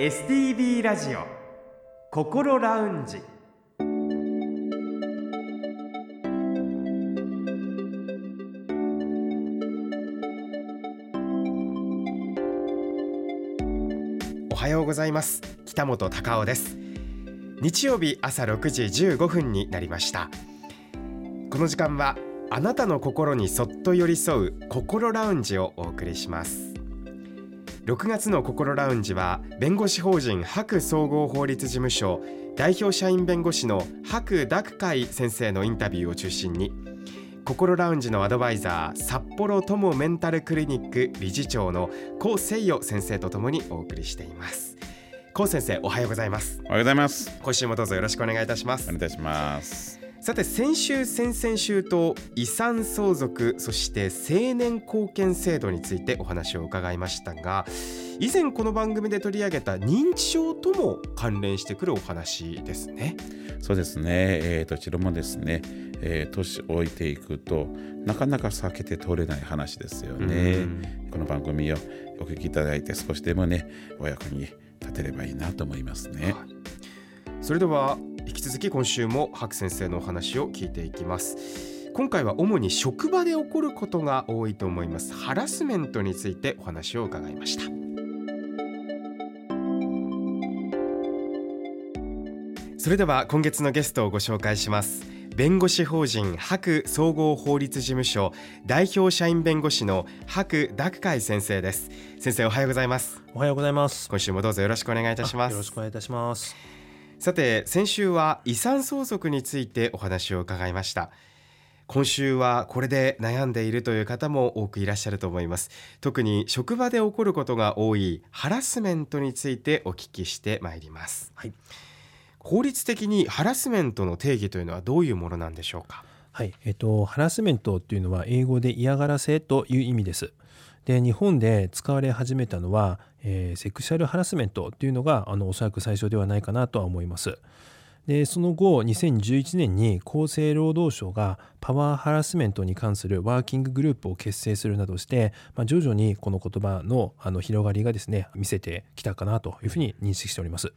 STB ラジオ心ラウンジ。おはようございます。北本隆夫です。日曜日朝6時15分になりました。この時間はあなたの心にそっと寄り添う心ラウンジをお送りします。6月の心ラウンジは弁護士法人白総合法律事務所代表社員弁護士の白濁海先生のインタビューを中心に心ラウンジのアドバイザー札幌友メンタルクリニック理事長の高誠代先生とともにお送りしています。高先生おはようございます。おはようございます。今週もどうぞよろしくお願いいたします。お願いいたしますさて先週先々週と遺産相続そして青年貢献制度についてお話を伺いましたが以前この番組で取り上げた認知症とも関連してくるお話ですね。そうですね、えー、どちらもですね、えー、年老いていくとなかなか避けて通れない話ですよね。この番組をお聞きいただいて少しでもねお役に立てればいいなと思いますね、はい、それでは引き続き今週も白先生のお話を聞いていきます。今回は主に職場で起こることが多いと思います。ハラスメントについてお話を伺いました。それでは今月のゲストをご紹介します。弁護士法人白総合法律事務所代表社員弁護士の白濁海先生です。先生おはようございます。おはようございます。今週もどうぞよろしくお願いいたします。よろしくお願いいたしますさて先週は遺産相続についてお話を伺いました。今週はこれで悩んでいるという方も多くいらっしゃると思います。特に職場で起こることが多いハラスメントについてお聞きしてまいります、はい、法律的にハラスメントの定義というのはどういうものなんでしょうか？はい、えっと、ハラスメントっていうのは英語で嫌がらせという意味ですで日本で使われ始めたのは、えー、セクシャルハラスメントっていうのがあのおそらく最初ではないかなとは思います。でその後2011年に厚生労働省がパワーハラスメントに関するワーキンググループを結成するなどして、まあ、徐々にこの言葉のあの広がりがですね見せてきたかなというふうに認識しております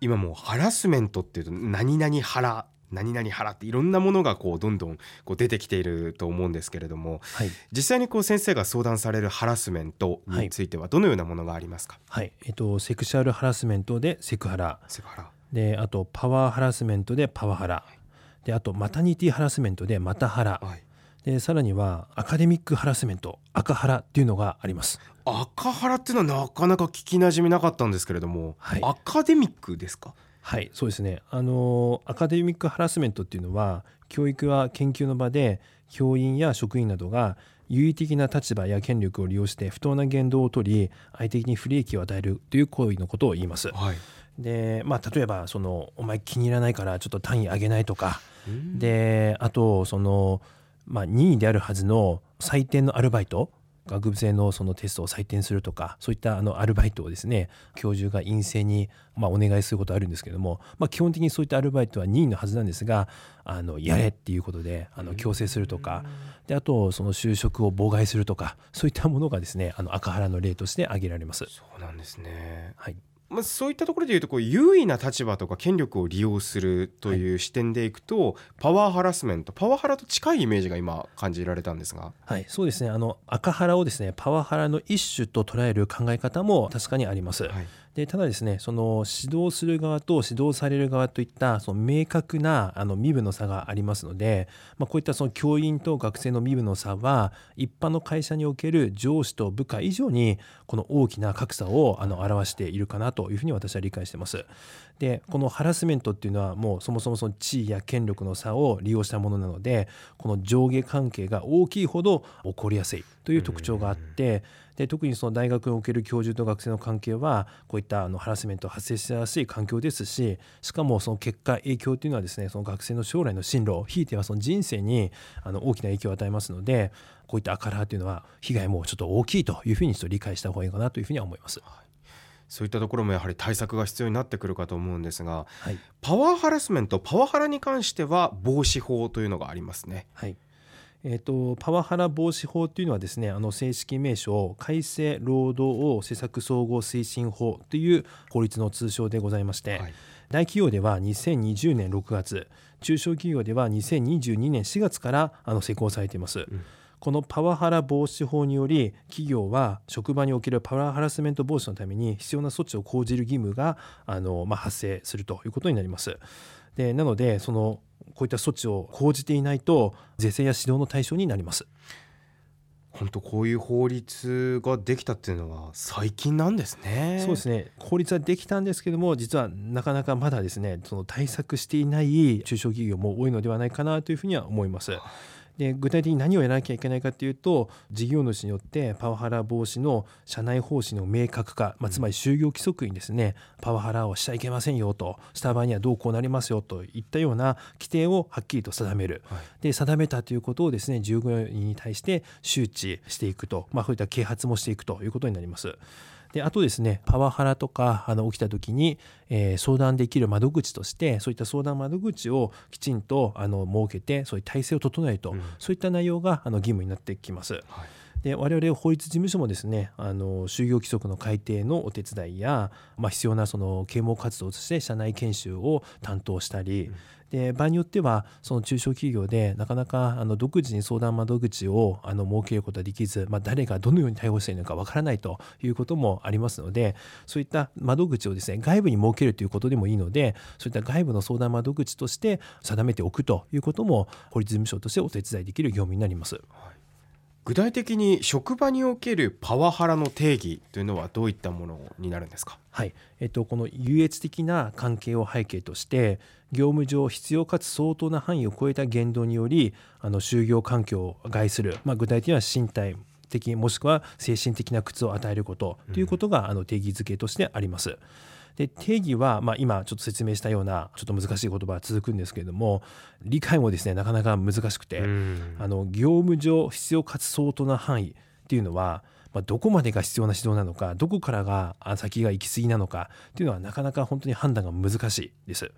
今もうハラスメントっていうと何々ハラ何々払っていろんなものがこうどんどんこう出てきていると思うんですけれども、はい、実際にこう先生が相談されるハラスメントについてはどのようなものがありますか、はい、えっと、セクシャルハラスメントでセクハラ。セクハラ。であとパワーハラスメントでパワハラ、はい、であとマタニティハラスメントでマタハラ、はい、でさらにはアカデミックハラスメント赤ハラっていうのがあります。赤ハラっていうのはなかなか聞きなじみなかったんですけれども、はい、アカデミックですか？はいそうですね。あのアカデミックハラスメントっていうのは教育は研究の場で教員や職員などが優位的な立場や権力を利用して不当な言動を取り相手に不利益を与えるという行為のことを言います。はい、でまあ例えばその「お前気に入らないからちょっと単位上げない」とか。であとその、まあ、任意であるはずの採点のアルバイト学部生のそのテストを採点するとかそういったあのアルバイトをですね教授が陰性にまあお願いすることあるんですけども、まあ、基本的にそういったアルバイトは任意のはずなんですがあのやれっていうことであの強制するとかであとその就職を妨害するとかそういったものがですねあの赤原の例として挙げられます。そうなんですね、はいまあ、そういったところでいうとこう優位な立場とか権力を利用するという視点でいくと、はい、パワーハラスメントパワハラと近いイメージが今感じられたんですが。はいそうですね。あの赤ハラをですねパワハラの一種と捉える考え方も確かにあります。はいでただですねその指導する側と指導される側といったその明確なあの身分の差がありますので、まあ、こういったその教員と学生の身分の差は一般の会社における上司と部下以上にこの大きな格差をあの表しているかなというふうに私は理解してます。でこのハラスメントっていうのはもうそもそもその地位や権力の差を利用したものなのでこの上下関係が大きいほど起こりやすいという特徴があってで特にその大学における教授と学生の関係はこういったあのハラスメント発生しやすい環境ですししかもその結果影響っていうのはですねその学生の将来の進路ひいてはその人生にあの大きな影響を与えますのでこういったアカラーというのは被害もちょっと大きいというふうにちょっと理解した方がいいかなというふうには思います。そういったところもやはり対策が必要になってくるかと思うんですが、はい、パワーハラスメントパワハラに関しては防止法というのがありますね。はいえーと、パワハラ防止法というのはですねあの正式名称改正労働施策総合推進法という法律の通称でございまして、はい、大企業では2020年6月中小企業では2022年4月からあの施行されています。うんこのパワハラ防止法により企業は職場におけるパワーハラスメント防止のために必要な措置を講じる義務があの、まあ、発生するということになります。でなのでそのこういった措置を講じていないと是正や指導の対象になります。本当こういう法律ができたっていうのは最近なんですね。そうですね。法律はできたんですけども、実はなかなかまだですね、その対策していない中小企業も多いのではないかなというふうには思います。で具体的に何をやらなきゃいけないかというと事業主によってパワハラ防止の社内方針の明確化、まあ、つまり就業規則にですねパワハラをしちゃいけませんよとした場合にはどうこうなりますよといったような規定をはっきりと定める、はい、で定めたということをですね従業員に対して周知していくと、まあ、そういった啓発もしていくということになります。であとですねパワハラとかあの起きた時に、えー、相談できる窓口としてそういった相談窓口をきちんとあの設けてそういう体制を整えると、うん、そういった内容があの義務になってきます。はい。で我々法律事務所もですねあの就業規則の改定のお手伝いや、まあ、必要なその啓蒙活動として社内研修を担当したり、うんで場合によってはその中小企業でなかなかあの独自に相談窓口をあの設けることはできず、まあ、誰がどのように対応しているのかわからないということもありますのでそういった窓口をですね外部に設けるということでもいいのでそういった外部の相談窓口として定めておくということも法律事務所としてお手伝いできる業務になります。はい具体的に職場におけるパワハラの定義というのはどういったものになるんですか、はいえっと、この優越的な関係を背景として業務上必要かつ相当な範囲を超えた言動によりあの就業環境を害する、まあ、具体的には身体的もしくは精神的な苦痛を与えることということが、あの定義づけとしてあります。で定義は、まあ、今ちょっと説明したようなちょっと難しい言葉が続くんですけれども理解もですねなかなか難しくて、あの業務上必要かつ相当な範囲っていうのはまあ、どこまでが必要な指導なのかどこからが先が行き過ぎなのかっていうのはなかなか本当に判断が難しいです。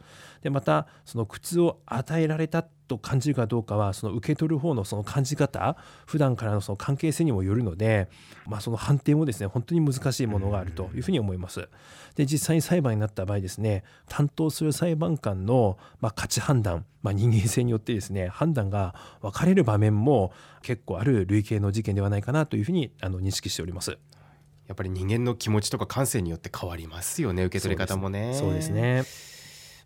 でまたその苦痛を与えられたと感じるかどうかはその受け取る方のその感じ方普段からのその関係性にもよるので、まあ、その判定もですね本当に難しいものがあるというふうに思います。で実際に裁判になった場合ですね担当する裁判官の、まあ、価値判断、まあ、人間性によってですね判断が分かれる場面も結構ある類型の事件ではないかなというふうにあの認識しております。やっぱり人間の気持ちとか感性によって変わりますよね受け取り方もね。そうですね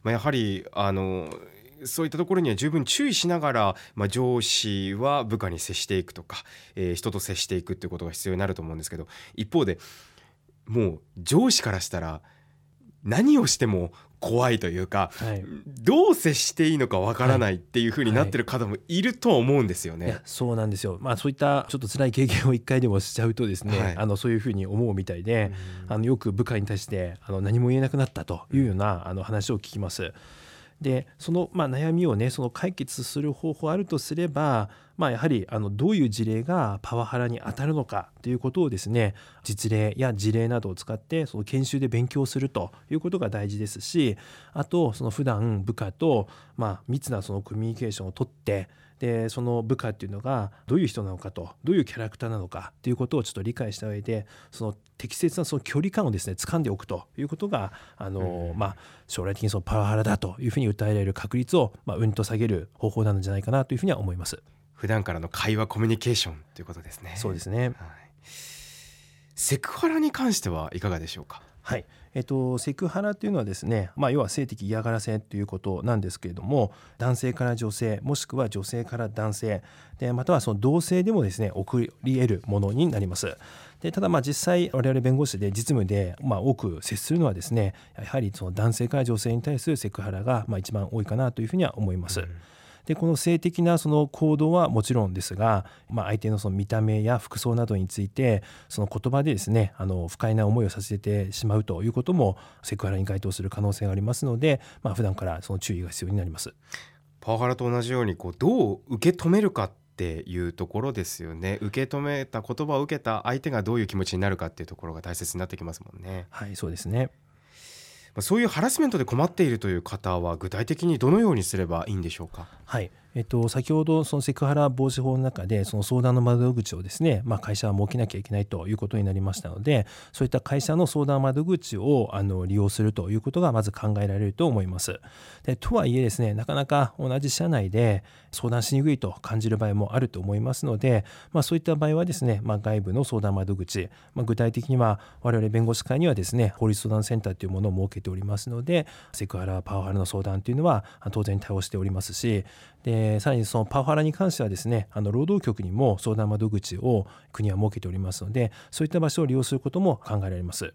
まあ、やはりあのそういったところには十分注意しながら、まあ、上司は部下に接していくとか、えー、人と接していくっていうことが必要になると思うんですけど一方でもう上司からしたら何をしても怖いというか、はい、どう接していいのかわからないっていうふうになってる方もいると思うんですよね。はいはい、そうなんですよ、まあ、そういったちょっと辛い経験を一回でもしちゃうとですね、あのそういうふうに思うみたいで、あのよく部下に対してあの何も言えなくなったというようなあの話を聞きます。でその、まあ、悩みをねその解決する方法あるとすれば、まあ、やはりあのどういう事例がパワハラに当たるのかということをですね実例や事例などを使ってその研修で勉強するということが大事ですしあとその普段部下と、まあ、密なそのコミュニケーションをとってでその部下っていうのがどういう人なのかとどういうキャラクターなのかっていうことをちょっと理解した上でその適切なその距離感をですね掴んでおくということがあの、まあ、将来的にそのパワハラだというふうに訴えられる確率を、まあ、うんと下げる方法なんじゃないかなというふうには思います。普段からの会話コミュニケーションということですね。そうですね、はい、セクハラに関してはいかがでしょうか？はいえっと、セクハラというのはですね、まあ、要は性的嫌がらせということなんですけれども男性から女性もしくは女性から男性でまたはその同性でもですね起こり得るものになります。でただまあ実際我々弁護士で実務でまあ多く接するのはですねやはりその男性から女性に対するセクハラがまあ一番多いかなというふうには思います。うんでこの性的なその行動はもちろんですが、まあ、相手のその見た目や服装などについてその言葉でですねあの不快な思いをさせてしまうということもセクハラに該当する可能性がありますので、まあ普段からその注意が必要になります。パワハラと同じようにこうどう受け止めるかっていうところですよね受け止めた言葉を受けた相手がどういう気持ちになるかっていうところが大切になってきますもんね。はいそうですねそういうハラスメントで困っているという方は具体的にどのようにすればいいんでしょうか？はいえっと、先ほどそのセクハラ防止法の中でその相談の窓口をですね、まあ、会社は設けなきゃいけないということになりましたのでそういった会社の相談窓口をあの利用するということがまず考えられると思います。でとはいえですねなかなか同じ社内で相談しにくいと感じる場合もあると思いますので、まあ、そういった場合はですね、まあ、外部の相談窓口、まあ、具体的には我々弁護士会にはですね法律相談センターというものを設けておりますのでセクハラパワハラの相談というのは当然対応しておりますしでえさらにそのパワハラに関してはですねあの労働局にも相談窓口を国は設けておりますのでそういった場所を利用することも考えられます。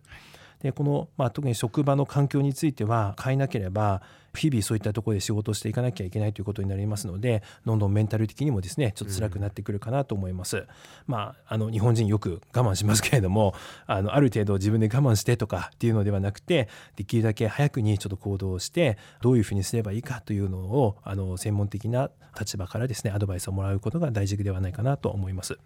でこの、まあ、特に職場の環境については変えなければ日々そういったところで仕事をしていかなきゃいけないということになりますのでどんどんメンタル的にもですねちょっと辛くなってくるかなと思います。うん、まあ、あの日本人よく我慢しますけれどもあのある程度自分で我慢してとかっていうのではなくてできるだけ早くにちょっと行動してどういうふうにすればいいかというのをあの専門的な立場からですねアドバイスをもらうことが大事ではないかなと思います。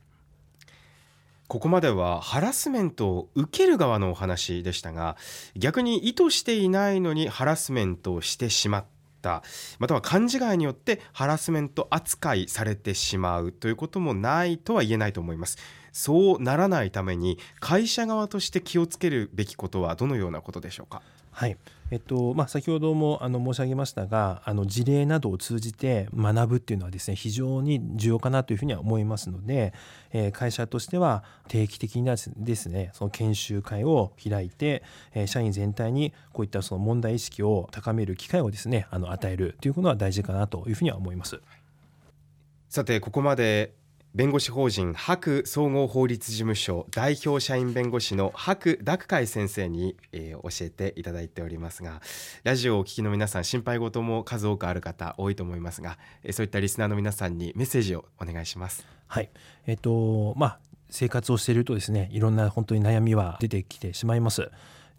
ここまではハラスメントを受ける側のお話でしたが逆に意図していないのにハラスメントをしてしまった。または勘違いによってハラスメント扱いされてしまうということもないとは言えないと思います。そうならないために会社側として気をつけるべきことはどのようなことでしょうか？はいえっとまあ、先ほどもあの申し上げましたがあの事例などを通じて学ぶっていうのはですね非常に重要かなというふうには思いますので、えー、会社としては定期的にですねその研修会を開いて、えー、社員全体にこういったその問題意識を高める機会をですねあの与えるということは大事かなというふうには思います。さてここまで弁護士法人白総合法律事務所代表社員弁護士の白濁海先生に、えー、教えていただいておりますがラジオをお聞きの皆さん心配事も数多くある方多いと思いますが、えー、そういったリスナーの皆さんにメッセージをお願いします。はいえ、ー、とまあ生活をしているとですねいろんな本当に悩みは出てきてしまいます。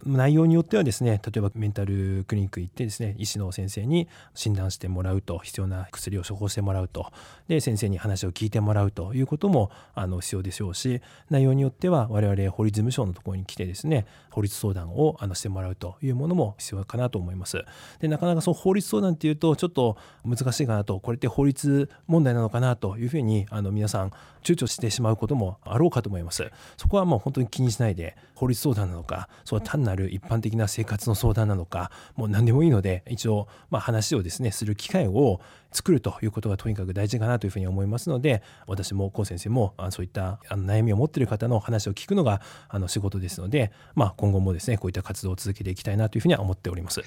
内容によってはですね例えばメンタルクリニック行ってですね医師の先生に診断してもらうと必要な薬を処方してもらうとで先生に話を聞いてもらうということもあの必要でしょうし内容によっては我々法律事務所のところに来てですね法律相談をあのしてもらうというものも必要かなと思います。でなかなかその法律相談っていうとちょっと難しいかなとこれって法律問題なのかなというふうにあの皆さん躊躇してしまうこともあろうかと思います。そこはもう本当に気にしないで法律相談なのかそう単なる一般的な生活の相談なのかもう何でもいいので一応まあ話をですねする機会を作るということがとにかく大事かなというふうに思いますので私も高先生もそういった悩みを持っている方の話を聞くのがあの仕事ですので、まあ、今後もですねこういった活動を続けていきたいなというふうには思っております。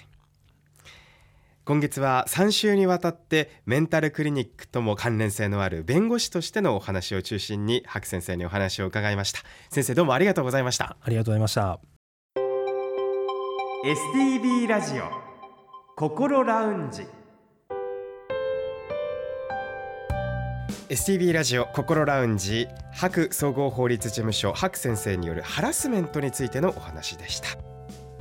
今月は3週にわたってメンタルクリニックとも関連性のある弁護士としてのお話を中心に白先生にお話を伺いました。先生どうもありがとうございました。ありがとうございました STB ラジオ心ラウンジ。STB ラジオ心ラウンジ。白総合法律事務所白先生によるハラスメントについてのお話でした。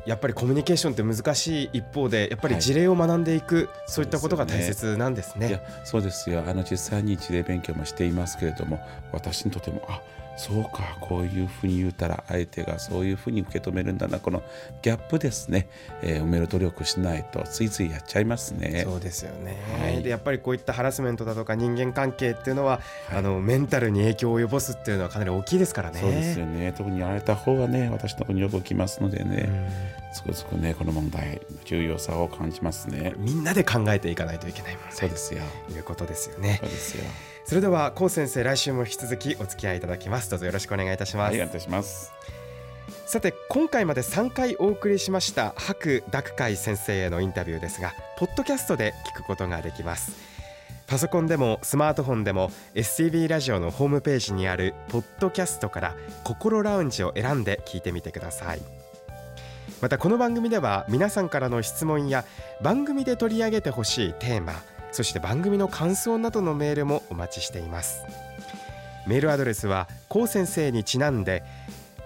やっぱりコミュニケーションって難しい一方でやっぱり事例を学んでいく、はい、そういったことが大切なんですね。そうですねそうですよ。あの実際に事例勉強もしていますけれども私にとてもあそうかこういうふうに言うたら相手がそういうふうに受け止めるんだな。このギャップですね、えー、埋める努力しないとついついやっちゃいますね。そうですよね、はい、でやっぱりこういったハラスメントだとか人間関係っていうのは、はい、あのメンタルに影響を及ぼすっていうのはかなり大きいですからね。そうですよね。特にやられた方がね私のところによく来ますのでね。つくづくねこの問題重要さを感じますね。みんなで考えていかないといけないそうですよ。いうことですよね。そうですよ。それでは高先生来週も引き続きお付き合いいただきますどうぞよろしくお願いいたします、はい、お願いいたします。さて今回まで3回お送りしました白濁海先生へのインタビューですがポッドキャストで聞くことができます。パソコンでもスマートフォンでも SCB ラジオのホームページにあるポッドキャストから心ラウンジを選んで聞いてみてください。またこの番組では皆さんからの質問や番組で取り上げてほしいテーマそして番組の感想などのメールもお待ちしていますメールアドレスはこう先生にちなんで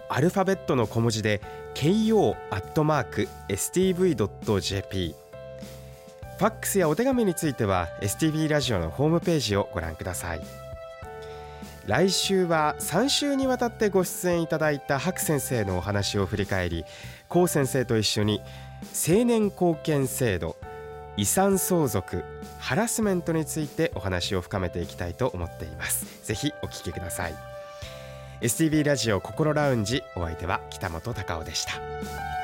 アルファベットの小文字で ko.stv.jp ファックスやお手紙については STV ラジオのホームページをご覧ください。来週は3週にわたってご出演いただいた白先生のお話を振り返り高先生と一緒に青年貢献制度遺産相続ハラスメントについてお話を深めていきたいと思っています。ぜひお聞きください。STV ラジオ心ラウンジお相手は北本隆夫でした。